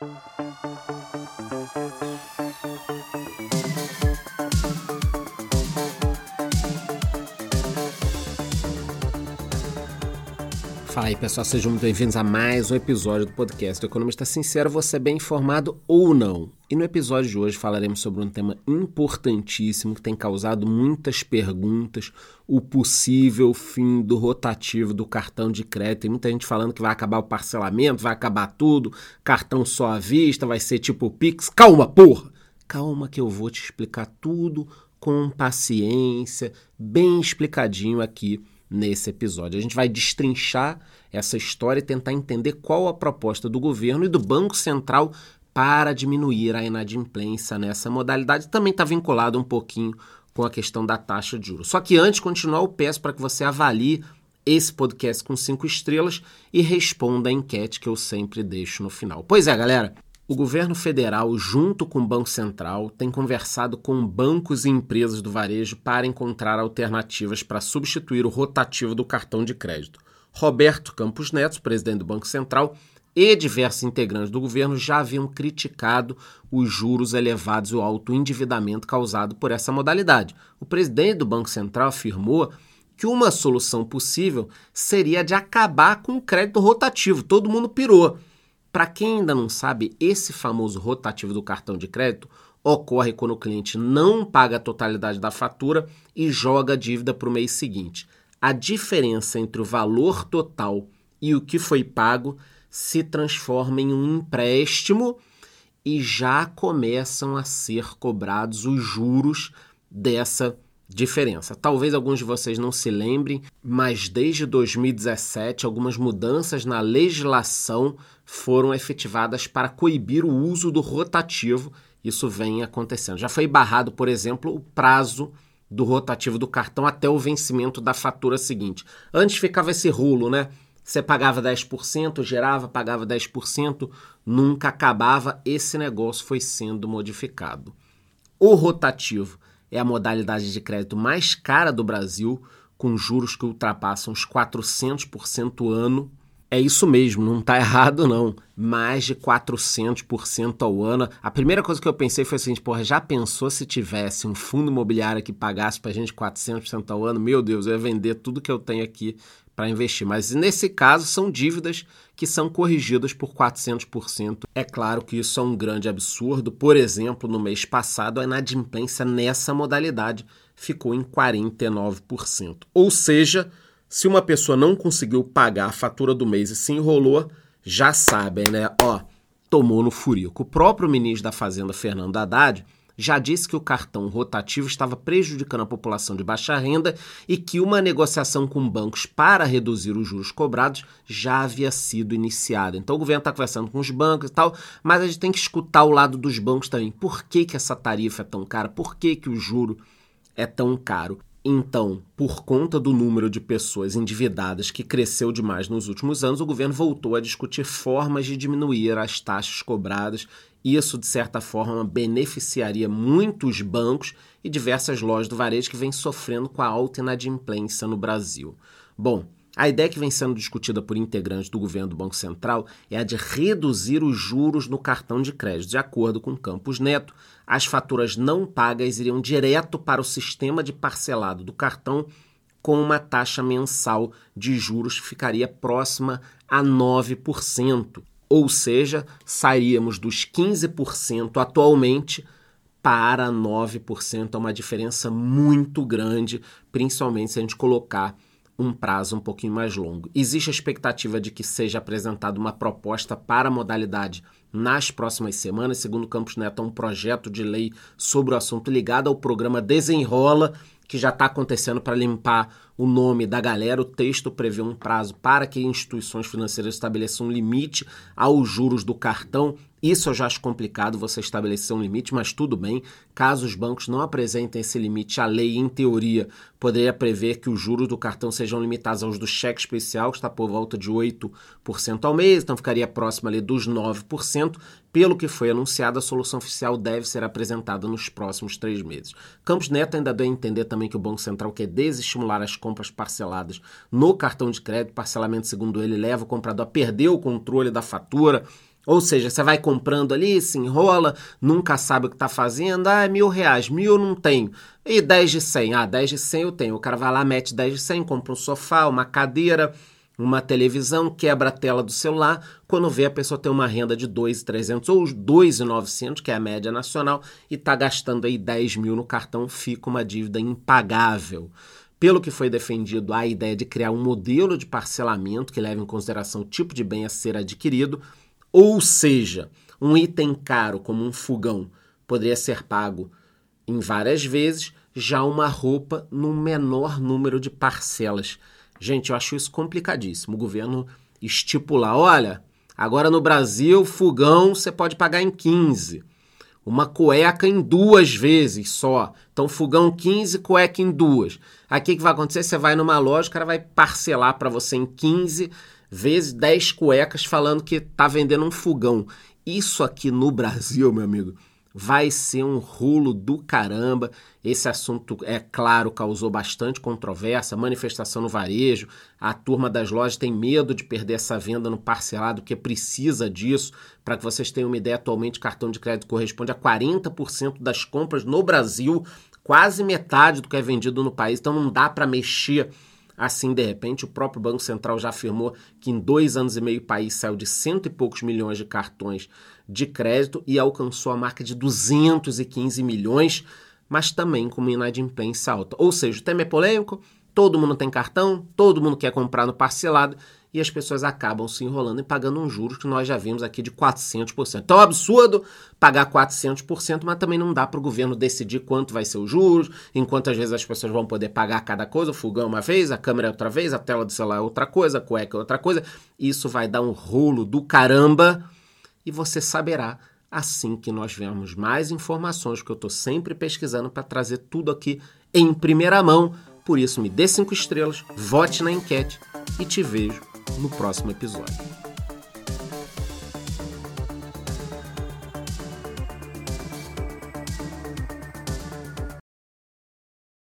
Thank you Fala aí pessoal, sejam muito bem-vindos a mais um episódio do podcast do Economista Sincero, você é bem informado ou não. E no episódio de hoje falaremos sobre um tema importantíssimo que tem causado muitas perguntas, o possível fim do rotativo do cartão de crédito. Tem muita gente falando que vai acabar o parcelamento, vai acabar tudo, cartão só à vista, vai ser tipo Pix. Calma, porra! Calma que eu vou te explicar tudo com paciência, bem explicadinho aqui nesse episódio. A gente vai destrinchar essa história e tentar entender qual a proposta do governo e do Banco Central para diminuir a inadimplência nessa modalidade. Também está vinculado um pouquinho com a questão da taxa de juros. Só que antes de continuar, eu peço para que você avalie esse podcast com cinco estrelas e responda a enquete que eu sempre deixo no final. Pois é, galera, o governo federal, junto com o Banco Central, tem conversado com bancos e empresas do varejo para encontrar alternativas para substituir o rotativo do cartão de crédito. Roberto Campos Neto, presidente do Banco Central, e diversos integrantes do governo já haviam criticado os juros elevados e o alto endividamento causado por essa modalidade. O presidente do Banco Central afirmou que uma solução possível seria de acabar com o crédito rotativo. Todo mundo pirou. Para quem ainda não sabe, esse famoso rotativo do cartão de crédito ocorre quando o cliente não paga a totalidade da fatura e joga a dívida para o mês seguinte. A diferença entre o valor total e o que foi pago se transforma em um empréstimo e já começam a ser cobrados os juros dessa diferença. Talvez alguns de vocês não se lembrem, mas desde 2017 algumas mudanças na legislação foram efetivadas para coibir o uso do rotativo. Isso vem acontecendo. Já foi barrado, por exemplo, o prazo do rotativo do cartão até o vencimento da fatura seguinte. Antes ficava esse rolo, né? Você pagava 10%, gerava, pagava 10%, nunca acabava. Esse negócio foi sendo modificado. O rotativo é a modalidade de crédito mais cara do Brasil, com juros que ultrapassam os 400% ano. É isso mesmo, não está errado não. Mais de 400% ao ano. A primeira coisa que eu pensei foi assim, porra, já pensou se tivesse um fundo imobiliário que pagasse para a gente 400% ao ano? Meu Deus, eu ia vender tudo que eu tenho aqui para investir. Mas nesse caso, são dívidas que são corrigidas por 400%. É claro que isso é um grande absurdo. Por exemplo, no mês passado, a inadimplência nessa modalidade ficou em 49%. Ou seja, se uma pessoa não conseguiu pagar a fatura do mês e se enrolou, já sabem, né? Ó, tomou no furico. O próprio ministro da Fazenda, Fernando Haddad, já disse que o cartão rotativo estava prejudicando a população de baixa renda e que uma negociação com bancos para reduzir os juros cobrados já havia sido iniciada. Então o governo está conversando com os bancos e tal, mas a gente tem que escutar o lado dos bancos também. Por que, que essa tarifa é tão cara? Por que, que o juro é tão caro? Então, por conta do número de pessoas endividadas que cresceu demais nos últimos anos, o governo voltou a discutir formas de diminuir as taxas cobradas isso, de certa forma, beneficiaria muitos bancos e diversas lojas do varejo que vêm sofrendo com a alta inadimplência no Brasil. Bom, a ideia que vem sendo discutida por integrantes do governo do Banco Central é a de reduzir os juros no cartão de crédito. De acordo com Campos Neto, as faturas não pagas iriam direto para o sistema de parcelado do cartão com uma taxa mensal de juros que ficaria próxima a 9%. Ou seja, sairíamos dos 15% atualmente para 9%. É uma diferença muito grande, principalmente se a gente colocar um prazo um pouquinho mais longo. Existe a expectativa de que seja apresentada uma proposta para a modalidade nas próximas semanas. Segundo Campos Neto, um projeto de lei sobre o assunto ligado ao programa Desenrola, que já está acontecendo para limpar o nome da galera. O texto prevê um prazo para que instituições financeiras estabeleçam um limite aos juros do cartão. Isso eu já acho complicado você estabelecer um limite, mas tudo bem. Caso os bancos não apresentem esse limite, a lei, em teoria, poderia prever que os juros do cartão sejam limitados aos do cheque especial, que está por volta de 8% ao mês, então ficaria próximo ali dos 9%. Pelo que foi anunciado, a solução oficial deve ser apresentada nos próximos três meses. Campos Neto ainda deu a entender também que o Banco Central quer desestimular as compras parceladas no cartão de crédito. Parcelamento, segundo ele, leva o comprador a perder o controle da fatura Ou seja, você vai comprando ali, se enrola, nunca sabe o que está fazendo. Ah, é mil reais, mil não tenho. E 10 de 100? Ah, 10 de 100 eu tenho. O cara vai lá, mete 10 de 100, compra um sofá, uma cadeira, uma televisão, quebra a tela do celular. Quando vê, a pessoa tem uma renda de 2.300 ou 2.900, que é a média nacional, e está gastando aí 10 mil no cartão, fica uma dívida impagável. Pelo que foi defendido, a ideia de criar um modelo de parcelamento que leve em consideração o tipo de bem a ser adquirido ou seja, um item caro como um fogão poderia ser pago em várias vezes, já uma roupa no menor número de parcelas. Gente, eu acho isso complicadíssimo. O governo estipular, olha, agora no Brasil, fogão você pode pagar em 15. Uma cueca em duas vezes só. Então, fogão 15, cueca em duas. Aqui que vai acontecer? Você vai numa loja, o cara vai parcelar para você em 15 vezes 10 cuecas falando que tá vendendo um fogão. Isso aqui no Brasil, meu amigo, vai ser um rolo do caramba. Esse assunto, é claro, causou bastante controvérsia, manifestação no varejo. A turma das lojas tem medo de perder essa venda no parcelado, porque precisa disso. Para que vocês tenham uma ideia, atualmente cartão de crédito corresponde a 40% das compras no Brasil, quase metade do que é vendido no país. Então não dá para mexer Assim, de repente, o próprio Banco Central já afirmou que em dois anos e meio o país saiu de cento e poucos milhões de cartões de crédito e alcançou a marca de 215 milhões, mas também com uma inadimplência alta. Ou seja, o tema é polêmico, todo mundo tem cartão, todo mundo quer comprar no parcelado e as pessoas acabam se enrolando e pagando um juros que nós já vimos aqui de 400%. Então é um absurdo pagar 400%, mas também não dá para o governo decidir quanto vai ser os juros, enquanto às vezes as pessoas vão poder pagar cada coisa, o fogão uma vez, a câmera outra vez, a tela do celular é outra coisa, a cueca é outra coisa. Isso vai dar um rolo do caramba e você saberá assim que nós vermos mais informações, que eu estou sempre pesquisando para trazer tudo aqui em primeira mão. Por isso, me dê cinco estrelas, vote na enquete e te vejo no próximo episódio.